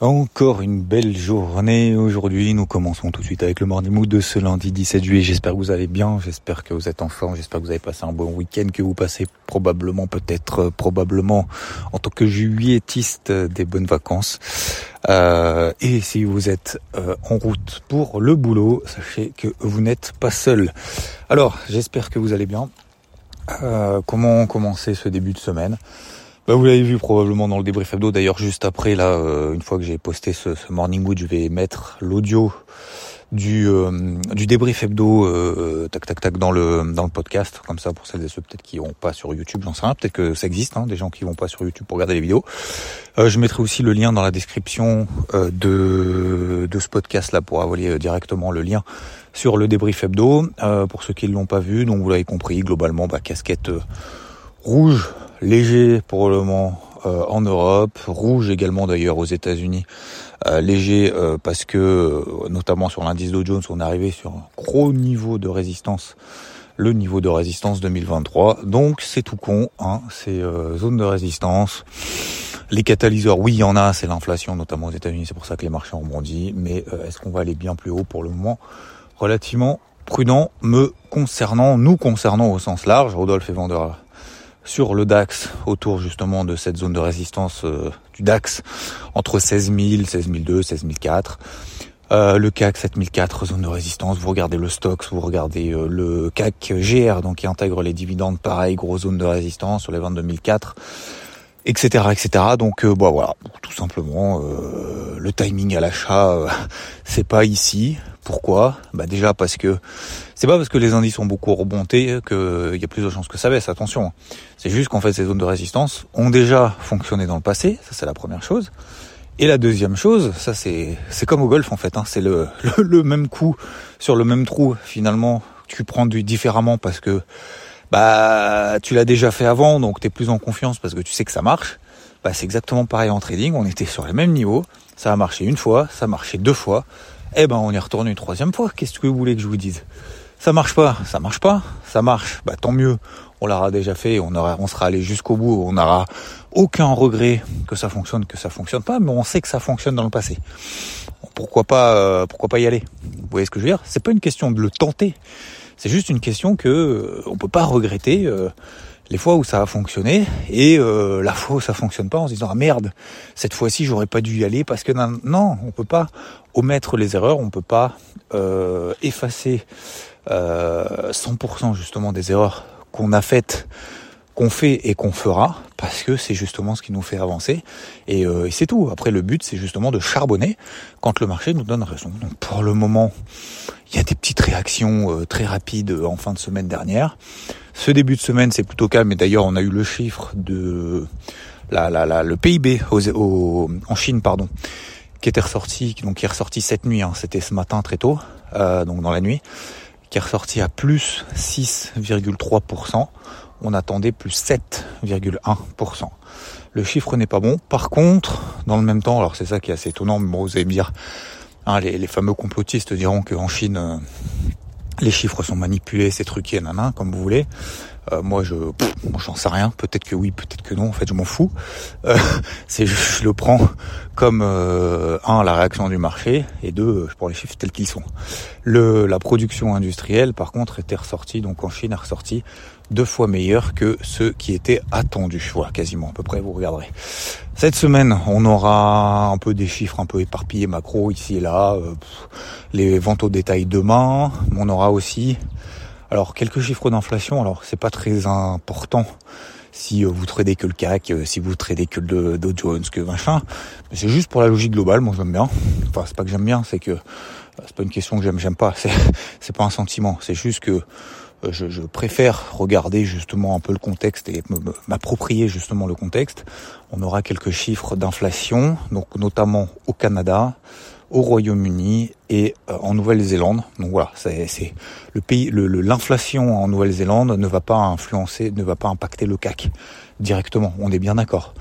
Encore une belle journée aujourd'hui. Nous commençons tout de suite avec le morning mood de ce lundi 17 juillet. J'espère que vous allez bien. J'espère que vous êtes en forme. J'espère que vous avez passé un bon week-end, que vous passez probablement, peut-être, euh, probablement, en tant que juilletiste, euh, des bonnes vacances. Euh, et si vous êtes en route pour le boulot, sachez que vous n'êtes pas seul. Alors, j'espère que vous allez bien. comment commencer ce début de semaine? Bah, vous l'avez vu probablement dans le débrief hebdo. D'ailleurs, juste après, là, euh, une fois que j'ai posté ce, morning wood, je vais mettre l'audio du euh, du débrief hebdo euh, tac tac tac dans le dans le podcast. Comme ça pour celles et ceux peut-être qui vont pas sur YouTube j'en sais rien. Peut-être que ça existe hein, des gens qui vont pas sur YouTube pour regarder les vidéos. Je mettrai aussi le lien dans la description de de ce podcast là pour avoir directement le lien sur le débrief hebdo. Pour ceux qui ne l'ont pas vu donc vous l'avez compris globalement bah, casquette rouge léger pour le moment euh, en Europe, rouge également d'ailleurs aux États-Unis, euh, léger euh, parce que notamment sur l'indice Dow Jones, on est arrivé sur un gros niveau de résistance, le niveau de résistance 2023. Donc c'est tout con, hein, c'est zone de résistance. Les catalyseurs, oui, il y en a, c'est l'inflation, notamment aux États-Unis, c'est pour ça que les marchés ont bondi. Mais est-ce qu'on va aller bien plus haut pour le moment? Relativement prudent, me concernant, nous concernant au sens large. Rodolphe est vendeur sur le DAX autour justement de cette zone de résistance euh, du DAX entre 16 000, 16 200, 16 400. Euh, le CAC 7004 zone de résistance, vous regardez le Stox, vous regardez euh, le CAC GR donc qui intègre les dividendes, pareil, grosse zone de résistance sur les 22 004, etc. etc. Donc euh, bah, voilà, tout simplement le timing à l'achat c'est pas ici. Pourquoi Bah déjà parce que c'est pas parce que les indices ont beaucoup remonté qu'il y a plus de chances que ça baisse, attention. C'est juste qu'en fait ces zones de résistance ont déjà fonctionné dans le passé, ça c'est la première chose. Et la deuxième chose, ça c'est c'est comme au golf en fait, hein, c'est le, le, même coup sur le même trou finalement. Tu prends du différemment parce que bah tu l'as déjà fait avant, donc tu es plus en confiance parce que tu sais que ça marche. Bah c'est exactement pareil en trading, on était sur les mêmes niveaux, ça a marché une fois, ça a marché deux fois, eh ben on y retourne une troisième fois. Qu'est-ce que vous voulez que je vous dise? Ça marche pas, ça marche pas, ça marche. Bah tant mieux. On l'aura déjà fait, on aura, on sera allé jusqu'au bout, on n'aura aucun regret que ça fonctionne, que ça fonctionne pas, mais on sait que ça fonctionne dans le passé. Pourquoi pas, euh, pourquoi pas y aller? Vous voyez ce que je veux dire? C'est pas une question de le tenter, c'est juste une question que euh, on peut pas regretter. Euh, les fois où ça a fonctionné et euh, la fois où ça fonctionne pas en se disant ah merde cette fois-ci j'aurais pas dû y aller parce que non, non on peut pas omettre les erreurs on peut pas euh, effacer euh, 100% justement des erreurs qu'on a faites qu'on fait et qu'on fera parce que c'est justement ce qui nous fait avancer et, euh, et c'est tout après le but c'est justement de charbonner quand le marché nous donne raison donc pour le moment il y a des petites réactions euh, très rapides en fin de semaine dernière ce début de semaine, c'est plutôt calme. Et d'ailleurs, on a eu le chiffre de la, la, la le PIB au, en Chine, pardon, qui était ressorti, donc qui est ressorti cette nuit. Hein, C'était ce matin très tôt, euh, donc dans la nuit, qui est ressorti à plus 6,3%. On attendait plus 7,1%. Le chiffre n'est pas bon. Par contre, dans le même temps, alors c'est ça qui est assez étonnant, mais bon, vous allez me dire, hein, les, les, fameux complotistes diront qu'en Chine, euh, les chiffres sont manipulés, c'est truqué, nanan, comme vous voulez. Euh, moi, je, j'en sais rien. Peut-être que oui, peut-être que non. En fait, je m'en fous. Euh, c'est, je le prends comme euh, un la réaction du marché et deux, je prends les chiffres tels qu'ils sont. Le, la production industrielle, par contre, était ressortie donc en Chine, est ressortie deux fois meilleur que ceux qui étaient attendus. Voilà, quasiment à peu près. Vous regarderez. Cette semaine, on aura un peu des chiffres un peu éparpillés macro ici et là. les ventes au détail demain. On aura aussi alors quelques chiffres d'inflation, alors c'est pas très important si euh, vous tradez que le CAC, euh, si vous tradez que le Dow Jones, que machin. Mais c'est juste pour la logique globale, moi j'aime bien. Enfin c'est pas que j'aime bien, c'est que euh, c'est pas une question que j'aime, j'aime pas. C'est c'est pas un sentiment. C'est juste que je, je, préfère regarder justement un peu le contexte et m'approprier justement le contexte. On aura quelques chiffres d'inflation, donc notamment au Canada, au Royaume-Uni et euh, en Nouvelle-Zélande. Donc voilà, c'est le pays, l'inflation en Nouvelle-Zélande ne va pas influencer, ne va pas impacter le CAC directement. On est bien d'accord.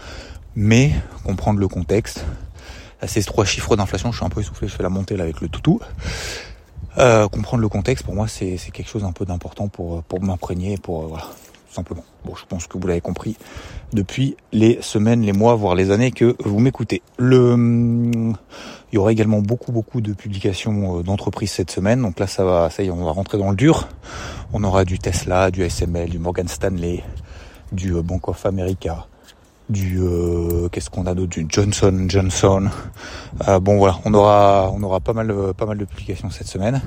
Mais comprendre le contexte, ces trois chiffres d'inflation, je suis un peu essoufflé, je fais la montée là avec le toutou. Euh, comprendre le contexte, pour moi, c'est quelque chose un peu d'important pour pour m'imprégner, pour euh, voilà, tout simplement. Bon, je pense que vous l'avez compris depuis les semaines, les mois, voire les années que vous m'écoutez. Le, il y aura également beaucoup, beaucoup de publications euh, d'entreprises cette semaine. Donc là, ça va, ça y est, on va rentrer dans le dur. On aura du Tesla, du SML, du Morgan Stanley, du euh, Bank of America, du euh, qu'est-ce qu'on a d'autre du Johnson Johnson. Euh, bon voilà on aura on aura pas mal pas mal de publications cette semaine.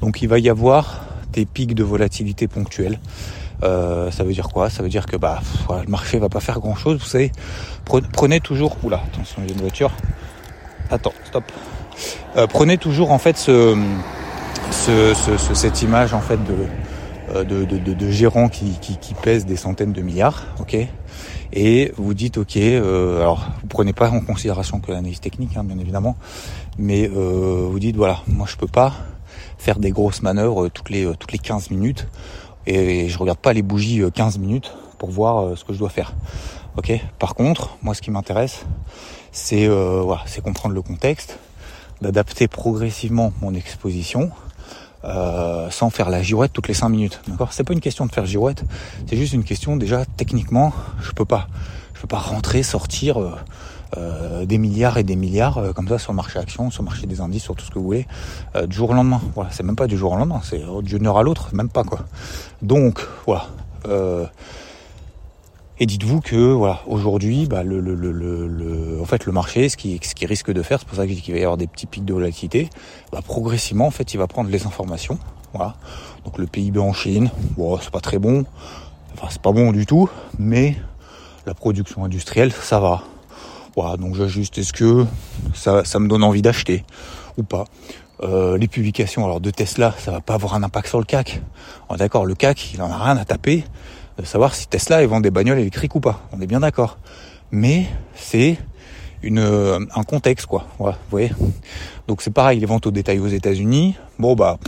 Donc il va y avoir des pics de volatilité ponctuels. Euh, ça veut dire quoi? Ça veut dire que bah le marché va pas faire grand chose vous savez. Prenez toujours oula attention il y a une voiture. Attends stop. Prenez toujours en fait ce, ce, ce, cette image en fait de de, de, de, de gérants qui, qui, qui pèsent des centaines de milliards ok? Et vous dites ok, euh, alors vous prenez pas en considération que l'analyse technique, hein, bien évidemment, mais euh, vous dites voilà, moi je peux pas faire des grosses manœuvres toutes les toutes les 15 minutes et je regarde pas les bougies 15 minutes pour voir ce que je dois faire. Ok. Par contre, moi ce qui m'intéresse, c'est voilà, c'est comprendre le contexte, d'adapter progressivement mon exposition euh, sans faire la girouette toutes les 5 minutes. D'accord? C'est pas une question de faire girouette, c'est juste une question déjà techniquement, je peux pas. Je peux pas rentrer, sortir euh, euh des milliards et des milliards euh, comme ça sur le marché action, sur le marché des indices, sur tout ce que vous voulez, du jour au lendemain. Voilà, c'est même pas du jour au lendemain, c'est d'une heure à l'autre, même pas quoi. Donc voilà. Et dites-vous que voilà, aujourd'hui, bah, le, le, le, le, en fait, le marché, ce qui, ce qui risque de faire, c'est pour ça qu'il va y avoir des petits pics de volatilité, bah, progressivement, en fait, il va prendre les informations. Voilà. Donc le PIB en Chine, bon, c'est pas très bon, enfin c'est pas bon du tout, mais la production industrielle, ça va. Voilà, donc j'ajuste. Est-ce que ça, ça me donne envie d'acheter ou pas? Euh, Les publications alors de Tesla, ça va pas avoir un impact sur le CAC. D'accord, le CAC, il en a rien à taper de savoir si Tesla vend des bagnoles électriques ou pas. On est bien d'accord. Mais c'est une euh, un contexte quoi. vous voyez. Donc c'est pareil, les ventes au détail aux États-Unis. Bon bah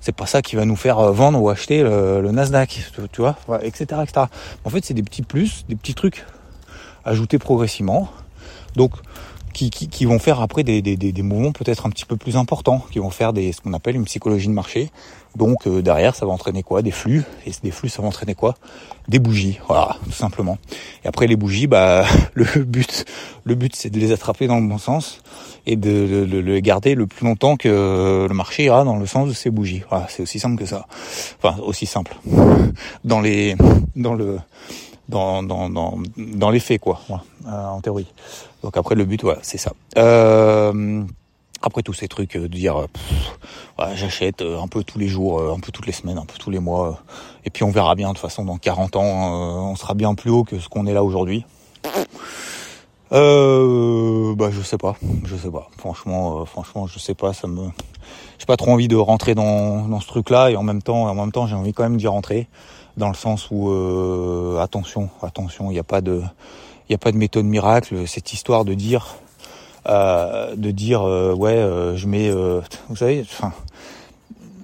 c'est pas ça qui va nous faire euh, vendre ou acheter le, Nasdaq, tu vois, etc., etc. En fait, c'est des petits plus, des petits trucs ajoutés progressivement. Donc qui, qui, qui, vont faire après des, des, des mouvements peut-être un petit peu plus importants, qui vont faire des, ce qu'on appelle une psychologie de marché. Donc euh, derrière, ça va entraîner quoi? Des flux. Et des flux, ça va entraîner quoi? Des bougies. Voilà, tout simplement. Et après les bougies, bah le but, le but, c'est de les attraper dans le bon sens et de, les garder le plus longtemps que le marché ira dans le sens de ces bougies. Voilà, c'est aussi simple que ça. Enfin, aussi simple. Dans les, dans le dans, dans, dans, les faits, quoi, euh, en théorie. Donc après, le but, voilà, c'est ça. Euh, après tous ces trucs, euh, de dire, j'achète un peu tous les jours, un peu toutes les semaines, un peu tous les mois, et puis on verra bien, de toute façon, dans 40 ans, on sera bien plus haut que ce qu'on est là aujourd'hui. Euh, bah je sais pas, je sais pas. Franchement, franchement, je sais pas. Ça me, j'ai pas trop envie de rentrer dans, dans ce truc-là et en même temps, en même temps, j'ai envie quand même d'y rentrer dans le sens où euh, attention, attention, il n'y a pas de, il y a pas de méthode miracle. Cette histoire de dire, euh, de dire, euh, ouais, je mets, vous savez, enfin,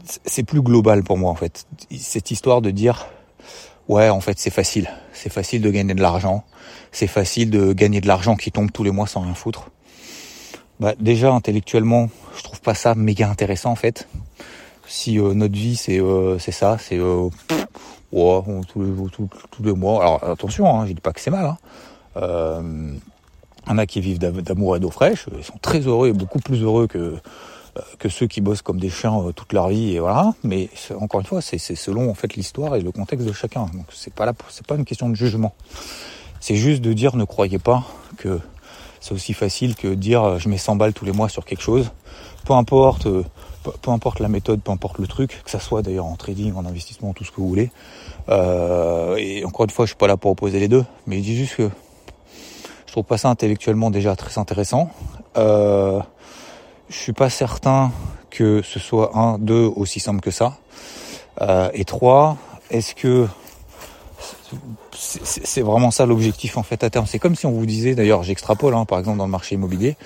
c'est plus global pour moi en fait. Cette histoire de dire, ouais, en fait, c'est facile, c'est facile de gagner de l'argent, c'est facile de gagner de l'argent qui tombe tous les mois sans rien foutre. Bah déjà intellectuellement, je trouve pas ça méga intéressant en fait. Si notre vie c'est c'est ça, c'est Ouais, tous les, tous, tous les mois. Alors attention, hein, je dis pas que c'est mal. Hein. Euh, il y en a qui vivent d'amour et d'eau fraîche, ils sont très heureux et beaucoup plus heureux que euh, que ceux qui bossent comme des chiens euh, toute leur vie et voilà. Mais encore une fois, c'est selon en fait l'histoire et le contexte de chacun. Donc c'est pas là, c'est pas une question de jugement. C'est juste de dire ne croyez pas que c'est aussi facile que dire je mets 100 balles tous les mois sur quelque chose. Peu importe peu importe la méthode, peu importe le truc, que ça soit d'ailleurs en trading, en investissement, tout ce que vous voulez. Euh, et encore une fois, je suis pas là pour opposer les deux, mais je dis juste que pas ça intellectuellement déjà très intéressant. Euh, je suis pas certain que ce soit un, deux aussi simple que ça. Euh, et trois, est-ce que c'est vraiment ça l'objectif en fait à terme? C'est comme si on vous disait, d'ailleurs j'extrapole, hein, par exemple dans le marché immobilier,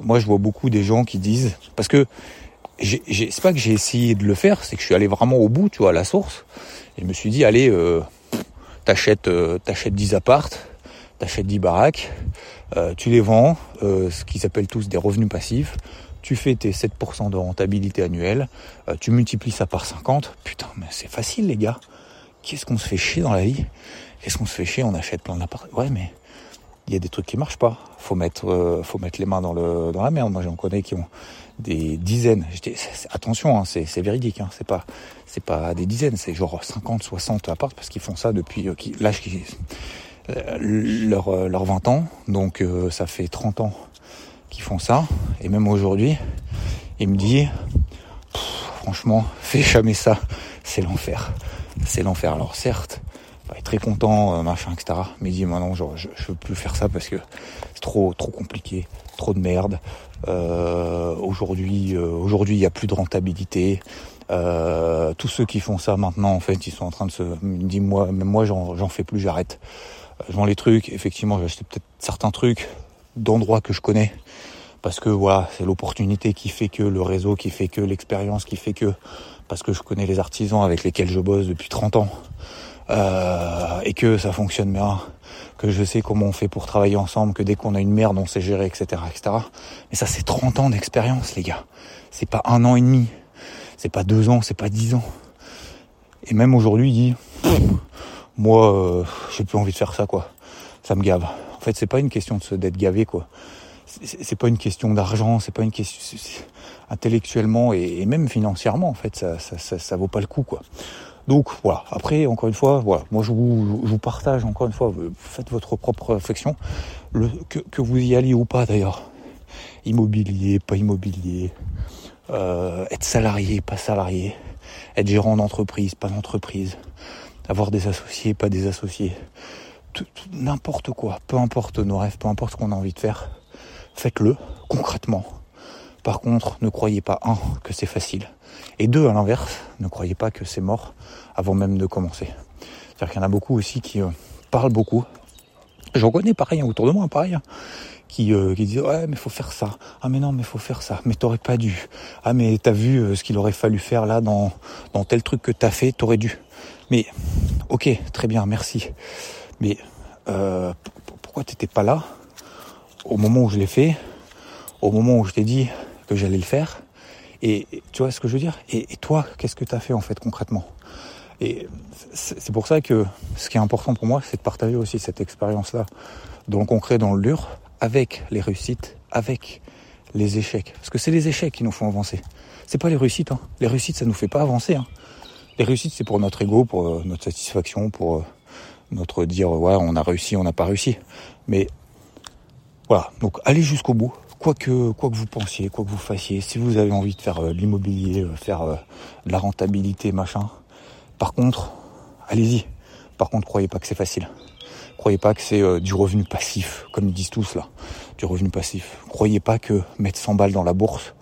moi je vois beaucoup des gens qui disent, parce que c'est pas que j'ai essayé de le faire, c'est que je suis allé vraiment au bout, tu vois, à la source. Et je me suis dit, allez, euh, t'achètes, euh, t'achètes 10 appartes, t'achètes 10 baraques, euh, tu les vends, euh, ce qu'ils appellent tous des revenus passifs. Tu fais tes 7% de rentabilité annuelle, tu multiplies ça par 50. Putain, mais c'est facile, les gars. qu'est-ce qu'on se fait chier dans la vie? Qu'est-ce qu'on se fait chier? On achète plein d'appartements. Ouais, mais il y a des trucs qui marchent pas. Faut mettre, euh, faut mettre les mains dans le dans la merde. Moi, j'en connais qui ont des dizaines. attention, hein, c'est véridique. Hein, c'est pas c'est pas des dizaines, c'est genre 50, 60 apparts parce qu'ils font ça depuis euh, l'âge qui euh, leur euh, leur 20 ans. Donc ça fait 30 ans qu'ils font ça. Et même aujourd'hui, il me dit, franchement, fais jamais ça. C'est l'enfer. C'est l'enfer. Alors certes, va être très content, machin, etc. Mais il dit, maintenant, genre, je, je veux plus faire ça parce que c'est trop, trop compliqué, trop de merde. Euh, aujourd'hui, euh, aujourd'hui, il n'y a plus de rentabilité. Euh, tous ceux qui font ça maintenant, en fait, ils sont en train de se dire moi, même moi, j'en fais plus, j'arrête. Je vends les trucs. Effectivement, j'ai acheté peut-être certains trucs d'endroits que je connais parce que voilà, c'est l'opportunité qui fait que le réseau, qui fait que l'expérience, qui fait que parce que je connais les artisans avec lesquels je bosse depuis 30 ans euh, et que ça fonctionne bien que je sais comment on fait pour travailler ensemble, que dès qu'on a une merde, on sait gérer, etc., etc. Mais ça, c'est 30 ans d'expérience, les gars. C'est pas un an et demi. C'est pas deux ans, c'est pas dix ans. Et même aujourd'hui, il dit, moi, euh, j'ai plus envie de faire ça, quoi. Ça me gave. En fait, c'est pas une question d'être gavé, quoi. C'est pas une question d'argent, c'est pas une question intellectuellement et, même financièrement, en fait, ça, ça, ça, vaut pas le coup, quoi. Donc voilà. Après, encore une fois, voilà. Moi, je vous, je vous partage encore une fois. Faites votre propre réflexion. Le, que, que vous y alliez ou pas d'ailleurs. Immobilier, pas immobilier. Euh, être salarié, pas salarié. Être gérant d'entreprise, pas d'entreprise. Avoir des associés, pas des associés. N'importe quoi. Peu importe nos rêves, peu importe ce qu'on a envie de faire. Faites-le concrètement. Par contre, ne croyez pas, un, que c'est facile. Et deux, à l'inverse, ne croyez pas que c'est mort avant même de commencer. C'est-à-dire qu'il y en a beaucoup aussi qui euh, parlent beaucoup. J'en connais pareil hein, autour de moi, pareil. Hein, qui, euh, qui disent ouais mais faut faire ça ah mais non mais faut faire ça mais t'aurais pas dû ah mais t'as vu euh, ce qu'il aurait fallu faire là dans dans tel truc que t'as fait t'aurais dû mais ok très bien merci mais euh, pourquoi t'étais pas là au moment où je l'ai fait au moment où je t'ai dit que j'allais le faire et, tu vois ce que je veux dire? Et, toi, qu'est-ce que tu as fait en fait concrètement? Et c'est pour ça que ce qui est important pour moi, c'est de partager aussi cette expérience-là dans le concret, dans le dur, avec les réussites, avec les échecs. Parce que c'est les échecs qui nous font avancer. C'est pas les réussites. Hein. Les réussites, ça nous fait pas avancer. Hein. Les réussites, c'est pour notre ego, pour euh, notre satisfaction, pour euh, notre dire ouais, on a réussi, on n'a pas réussi. Mais voilà. Donc allez jusqu'au bout quoi que, quoi que vous pensiez, quoi que vous fassiez, si vous avez envie de faire euh, l'immobilier, faire de la rentabilité, machin, par contre, allez-y. Par contre, croyez pas que c'est facile. Croyez pas que c'est du revenu passif, comme ils disent tous là, du revenu passif. Croyez pas que mettre 100 balles dans la bourse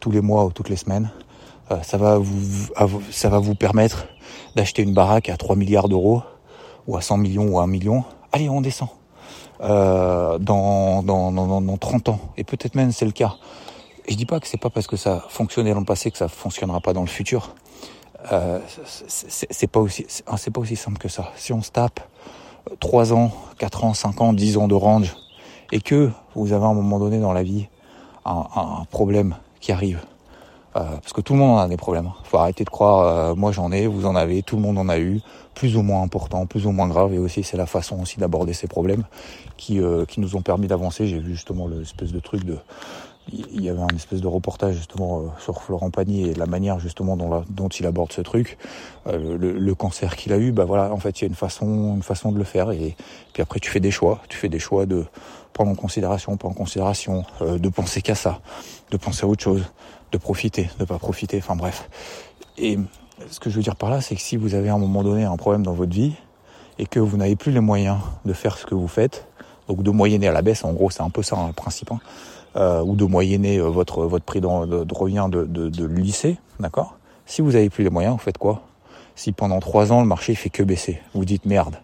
tous les mois ou toutes les semaines, ça va vous, ça va vous permettre d'acheter une baraque à 3 milliards d'euros ou à 100 millions ou à 1 million. Allez, on descend euh, dans, dans, dans, dans 30 ans. Et peut-être même c'est le cas. Et je dis pas que c'est pas parce que ça fonctionnait dans le passé que ça fonctionnera pas dans le futur. Euh, c'est pas aussi c'est pas aussi simple que ça. Si on se tape 3 ans, 4 ans, 5 ans, 10 ans de range et que vous avez à un moment donné dans la vie un problème qui arrive, euh, parce que tout le monde en a des problèmes. Faut arrêter de croire, euh, moi j'en ai, vous en avez, tout le monde en a eu, plus ou moins important, plus ou moins grave, et aussi c'est la façon aussi d'aborder ces problèmes qui, euh, qui nous ont permis d'avancer. J'ai vu justement l'espèce de truc de, il y avait un espèce de reportage justement sur Florent Pagny et la manière justement dont, il aborde ce truc, le, le, cancer qu'il a eu, bah voilà, en fait il y a une façon, une façon de le faire, et puis après tu fais des choix, tu fais des choix de prendre en considération, prendre en considération, de penser qu'à ça, de penser à autre chose de profiter, de pas profiter, enfin bref. Et ce que je veux dire par là, c'est que si vous avez à un moment donné un problème dans votre vie et que vous n'avez plus les moyens de faire ce que vous faites, donc de moyenner à la baisse, en gros c'est un peu ça hein, le principe, hein, euh, ou de moyenner euh, votre votre prix de, de revient de, de, de lycée, d'accord? Si vous n'avez plus les moyens, vous faites quoi? Si pendant trois ans le marché fait que baisser, vous dites merde,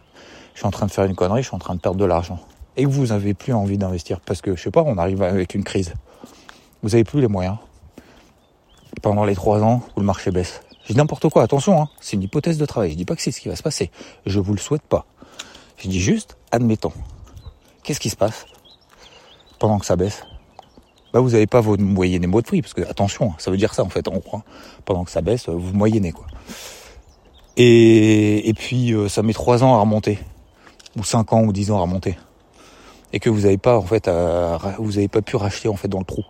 je suis en train de faire une connerie, je suis en train de perdre de l'argent, et que vous n'avez plus envie d'investir parce que je sais pas, on arrive avec une crise, vous n'avez plus les moyens, pendant les trois ans où le marché baisse. Je dis n'importe quoi, attention, hein, c'est une hypothèse de travail. Je dis pas que c'est ce qui va se passer. Je vous le souhaite pas. Je dis juste, admettons. Qu'est-ce qui se passe pendant que ça baisse? Bah vous n'avez pas vos moyenner de prix, parce que attention, ça veut dire ça en fait, on croit. Pendant que ça baisse, vous moyennez quoi. Et, et puis euh, ça met trois ans à remonter, ou cinq ans ou dix ans à remonter, et que vous n'avez pas en fait, vous n'avez pas pu racheter en fait dans le trou.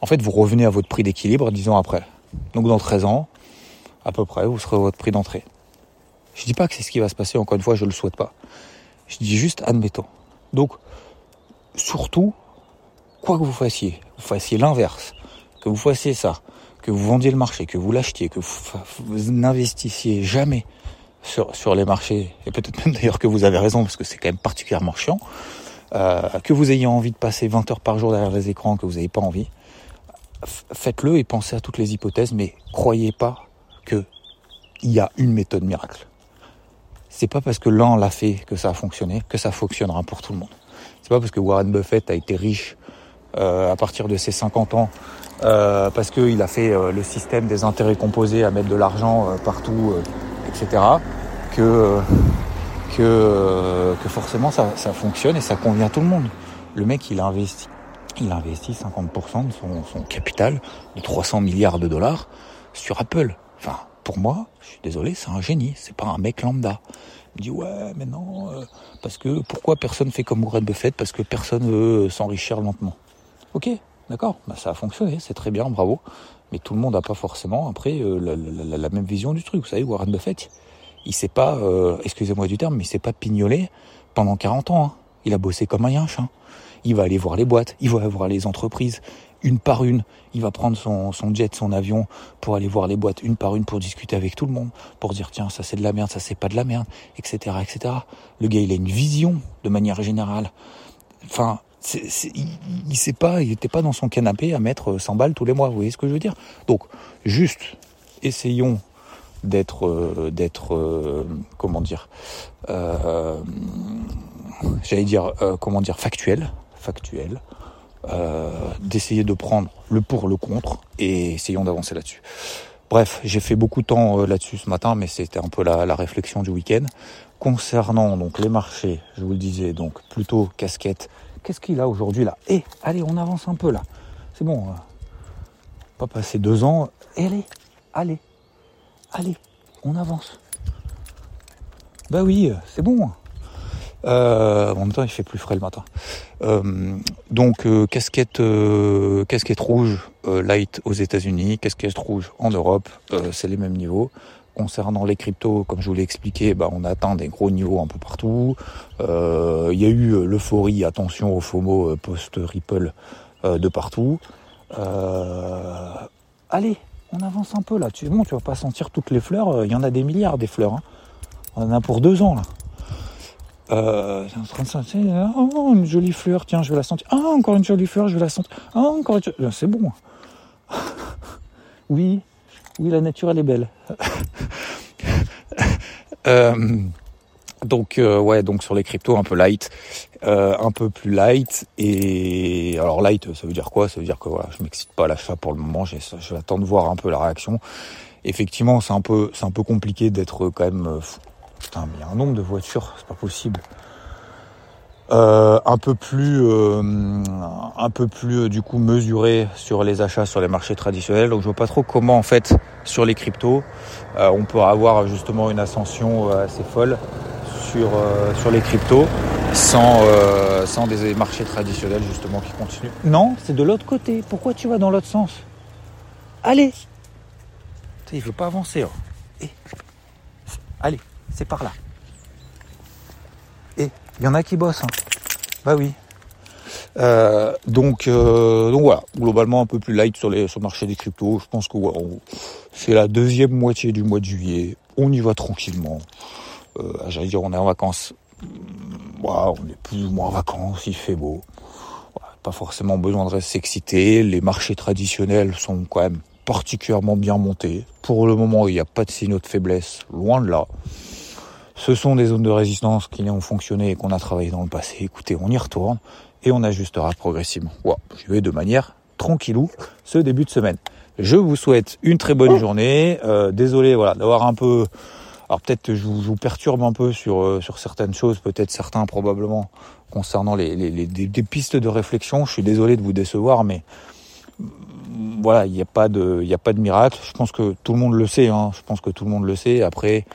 En fait, vous revenez à votre prix d'équilibre dix ans après. Donc dans 13 ans, à peu près, vous serez votre prix d'entrée. Je dis pas que c'est ce qui va se passer, encore une fois, je le souhaite pas. Je dis juste admettons. Donc, surtout, quoi que vous fassiez, vous fassiez l'inverse, que vous fassiez ça, que vous vendiez le marché, que vous l'achetiez, que vous, n'investissiez jamais sur, sur les marchés, et peut-être même d'ailleurs que vous avez raison, parce que c'est quand même particulièrement chiant, euh, que vous ayez envie de passer 20 heures par jour derrière les écrans, que vous n'avez pas envie, faites-le et pensez à toutes les hypothèses, mais croyez pas que il y a une méthode miracle. C'est pas parce que l'un l'a fait que ça a fonctionné que ça fonctionnera pour tout le monde. C'est pas parce que Warren Buffett a été riche euh, à partir de ses 50 ans euh, parce qu'il a fait euh, le système des intérêts composés à mettre de l'argent euh, partout, etc. que que, que forcément ça, ça fonctionne et ça convient à tout le monde. Le mec il a investi il investit 50% de son, capital de 300 milliards de dollars sur Apple. Enfin, pour moi, je suis désolé, c'est un génie, c'est pas un mec lambda. Il me dit ouais, mais non, euh, parce que pourquoi personne fait comme Warren Buffett? Parce que personne veut s'enrichir lentement. Ok, d'accord, bah, ça a fonctionné, c'est très bien, bravo. Mais tout le monde n'a pas forcément après euh, la, même vision du truc. Vous savez, Warren Buffett, il s'est pas, euh, excusez-moi du terme, mais il s'est pas pignolé pendant 40 ans. Hein. Il a bossé comme un yinche. Hein il va aller voir les boîtes, il va voir les entreprises, une par une. Il va prendre son, jet, son avion pour aller voir les boîtes une par une pour discuter avec tout le monde, pour dire tiens ça c'est de la merde, ça c'est pas de la merde, etc., etc. Le gars il a une vision de manière générale. Enfin, il, il sait pas, il était pas dans son canapé à mettre 100 balles tous les mois. Vous voyez ce que je veux dire? Donc juste essayons d'être euh, euh, comment dire euh, j'allais dire euh, comment dire factuel factuel, euh, d'essayer de prendre le pour, le contre, et essayons d'avancer là-dessus. Bref, j'ai fait beaucoup de temps euh, là-dessus ce matin, mais c'était un peu la, réflexion du week-end. Concernant donc les marchés, je vous le disais, donc plutôt casquette. Qu'est-ce qu'il a aujourd'hui là? Eh, allez, on avance un peu là. C'est bon. Euh, pas passer deux ans. Eh, allez, allez, allez, on avance. Bah oui, c'est bon. Euh, en même temps, il fait plus frais le matin. Euh, donc euh, casquette, euh, casquette rouge light aux États-Unis, casquette rouge en Europe, c'est les mêmes niveaux. Concernant les cryptos, comme je vous l'ai expliqué, bah, on atteint des gros niveaux un peu partout. Il y a eu l'euphorie, attention au FOMO post-Ripple de partout. allez, on avance un peu là. Tu, bon, tu vas pas sentir toutes les fleurs. Il y en a des milliards des fleurs. Hein. On en a pour deux ans là. Euh, en train de sentir, oh, une jolie fleur, tiens, je vais la sentir. Ah, encore une jolie fleur, je vais la sentir. Ah, encore une euh, C'est bon. oui, oui, la nature, elle est belle. euh, donc, euh, ouais, donc sur les cryptos, un peu light, euh, un peu plus light. Et alors, light, ça veut dire quoi? Ça veut dire que voilà, je m'excite pas à l'achat pour le moment. Je vais attendre de voir un peu la réaction. Effectivement, c'est un peu, c'est un peu compliqué d'être quand même euh, Putain, mais il y a un nombre de voitures, c'est pas possible. Euh, un peu plus, euh, un peu plus euh, du coup mesuré sur les achats sur les marchés traditionnels. Donc je vois pas trop comment en fait sur les cryptos euh, on peut avoir justement une ascension assez folle sur sur les cryptos sans sans des marchés traditionnels justement qui continuent. Non, c'est de l'autre côté. Pourquoi tu vas dans l'autre sens? Allez. Il veut pas avancer. Hein. Et... Allez c'est par là. Et il y en a qui bossent. Hein. Bah oui. Euh, donc, euh, donc voilà, globalement un peu plus light sur, les, sur le marché des cryptos. Je pense que c'est la deuxième moitié du mois de juillet. On y va tranquillement. Euh, J'allais dire on est en vacances. Voilà, on est plus ou moins en vacances, il fait beau. pas forcément besoin de s'exciter. Les marchés traditionnels sont quand même particulièrement bien montés. Pour le moment, il n'y a pas de signaux de faiblesse, loin de là. Ce sont des zones de résistance qui ont fonctionné et qu'on a travaillé dans le passé. Écoutez, on y retourne et on ajustera progressivement. Wow, je vais de manière tranquillou ce début de semaine. Je vous souhaite une très bonne journée. Euh, désolé voilà d'avoir un peu alors peut-être je vous, je vous, perturbe un peu sur euh, sur certaines choses, peut-être certains probablement concernant les, les, les des, pistes de réflexion. Je suis désolé de vous décevoir, mais voilà, il n'y a pas de, a pas de miracle. Je pense que tout le monde le sait. Hein. Je pense que tout le monde le sait. Après,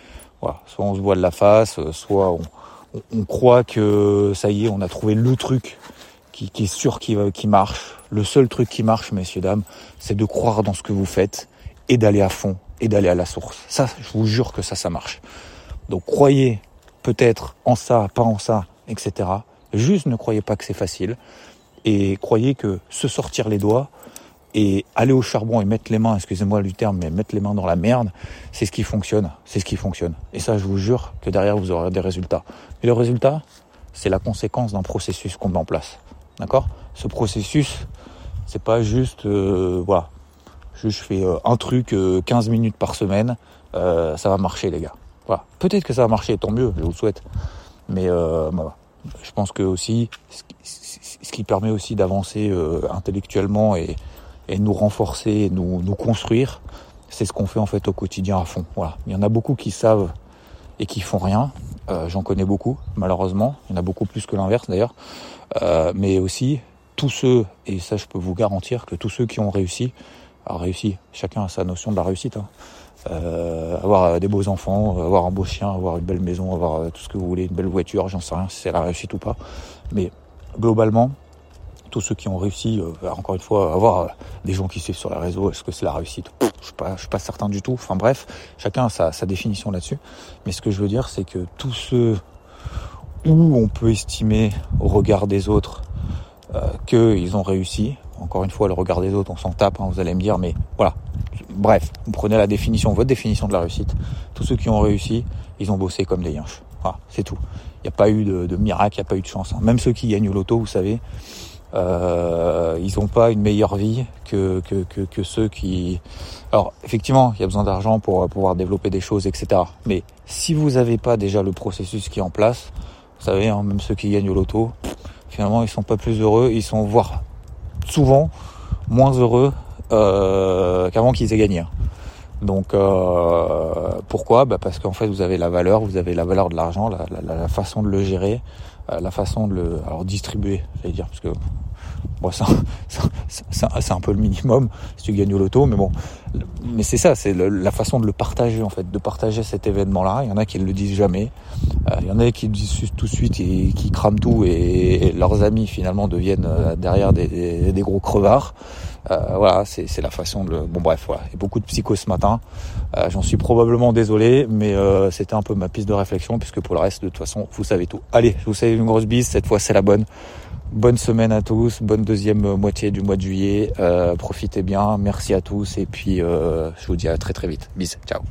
soit on se voit de la face, soit on, croit que ça y est, on a trouvé le truc qui, qui est sûr qui, qui marche. Le seul truc qui marche, messieurs dames, c'est de croire dans ce que vous faites et d'aller à fond et d'aller à la source. Ça, je vous jure que ça, ça marche. Donc croyez peut-être en ça, pas en ça, etc. Juste ne croyez pas que c'est facile et croyez que se sortir les doigts et aller au charbon et mettre les mains, excusez-moi du terme, mais mettre les mains dans la merde, c'est ce qui fonctionne, c'est ce qui fonctionne. Et ça, je vous jure que derrière, vous aurez des résultats. Et le résultat, c'est la conséquence d'un processus qu'on met en place. D'accord? Ce processus, c'est pas juste, euh, voilà, je fais euh, un truc 15 euh, minutes par semaine, ça va marcher les gars. Voilà. Peut-être que ça va marcher, tant mieux, je vous le souhaite. Mais bah, je pense que aussi, ce qui permet aussi d'avancer intellectuellement et, et nous renforcer, nous, nous construire, c'est ce qu'on fait en fait au quotidien à fond. Voilà. Il y en a beaucoup qui savent et qui font rien. Euh, J'en connais beaucoup, malheureusement. Il y en a beaucoup plus que l'inverse d'ailleurs. Euh, mais aussi tous ceux, et ça je peux vous garantir que tous ceux qui ont réussi, alors réussi, chacun a sa notion de la réussite. Hein. Euh, avoir des beaux enfants, avoir un beau chien, avoir une belle maison, avoir tout ce que vous voulez, une belle voiture, j'en sais rien si c'est la réussite ou pas. Mais globalement, tous ceux qui ont réussi, euh, encore une fois, avoir euh, des gens qui suivent sur les réseaux, est-ce que c'est la réussite Je suis pas, suis pas certain du tout. Enfin bref, chacun a sa, définition là-dessus. Mais ce que je veux dire, c'est que tous ceux où on peut estimer au regard des autres euh, qu'ils ont réussi, encore une fois, le regard des autres, on s'en tape, hein, vous allez me dire, mais voilà. Bref, vous prenez la définition, votre définition de la réussite. Tous ceux qui ont réussi, ils ont bossé comme des yinches. Voilà, c'est tout. Il n'y a pas eu de, miracle, il n'y a pas eu de chance. Hein. Même ceux qui gagnent au loto, vous savez, ils n'ont pas une meilleure vie que, que, que, ceux qui... Alors effectivement, il y a besoin d'argent pour pouvoir développer des choses, etc. Mais si vous n'avez pas déjà le processus qui est en place, vous savez, hein, même ceux qui gagnent au loto, finalement, ils sont pas plus heureux, ils sont voire souvent moins heureux euh, qu'avant qu'ils aient gagné. Donc euh, pourquoi? Bah Parce qu'en fait vous avez la valeur, vous avez la valeur de l'argent, la, la, la, façon de le gérer, euh, la façon de le alors distribuer, j'allais dire, parce que bon, c'est un, peu le minimum si tu gagnes au loto, mais bon, mais c'est ça, c'est la façon de le partager en fait, de partager cet événement-là. Il y en a qui ne le disent jamais, euh, il y en a qui le disent tout de suite et qui crament tout et, leurs amis finalement deviennent euh, derrière des, des, gros crevards. Euh, voilà, c'est la façon de. Bon bref, voilà, il y a beaucoup de psycho ce matin. Euh, J'en suis probablement désolé, mais euh, c'était un peu ma piste de réflexion puisque pour le reste, de toute façon, vous savez tout. Allez, je vous salue une grosse bise. Cette fois, c'est la bonne. Bonne semaine à tous, bonne deuxième moitié du mois de juillet. Profitez bien, merci à tous et puis je vous dis à très très vite. Bis, ciao.